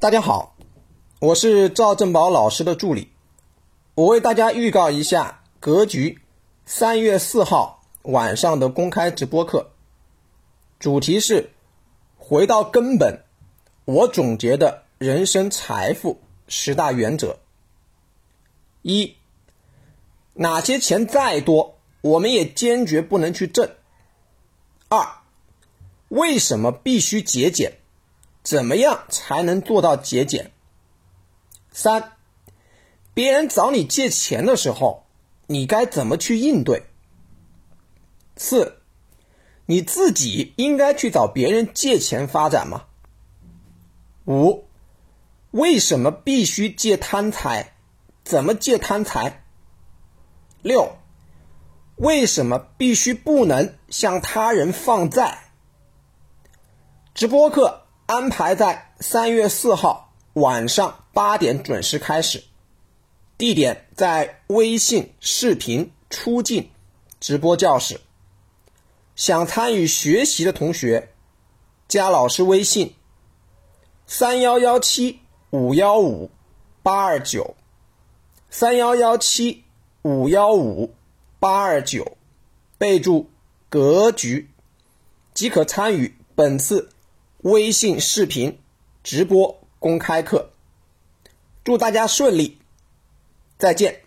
大家好，我是赵正宝老师的助理，我为大家预告一下格局三月四号晚上的公开直播课，主题是回到根本，我总结的人生财富十大原则。一，哪些钱再多，我们也坚决不能去挣。二，为什么必须节俭？怎么样才能做到节俭？三，别人找你借钱的时候，你该怎么去应对？四，你自己应该去找别人借钱发展吗？五，为什么必须借贪财？怎么借贪财？六，为什么必须不能向他人放债？直播课。安排在三月四号晚上八点准时开始，地点在微信视频出镜直播教室。想参与学习的同学，加老师微信：三幺幺七五幺五八二九，三幺幺七五幺五八二九，备注“格局”，即可参与本次。微信视频直播公开课，祝大家顺利，再见。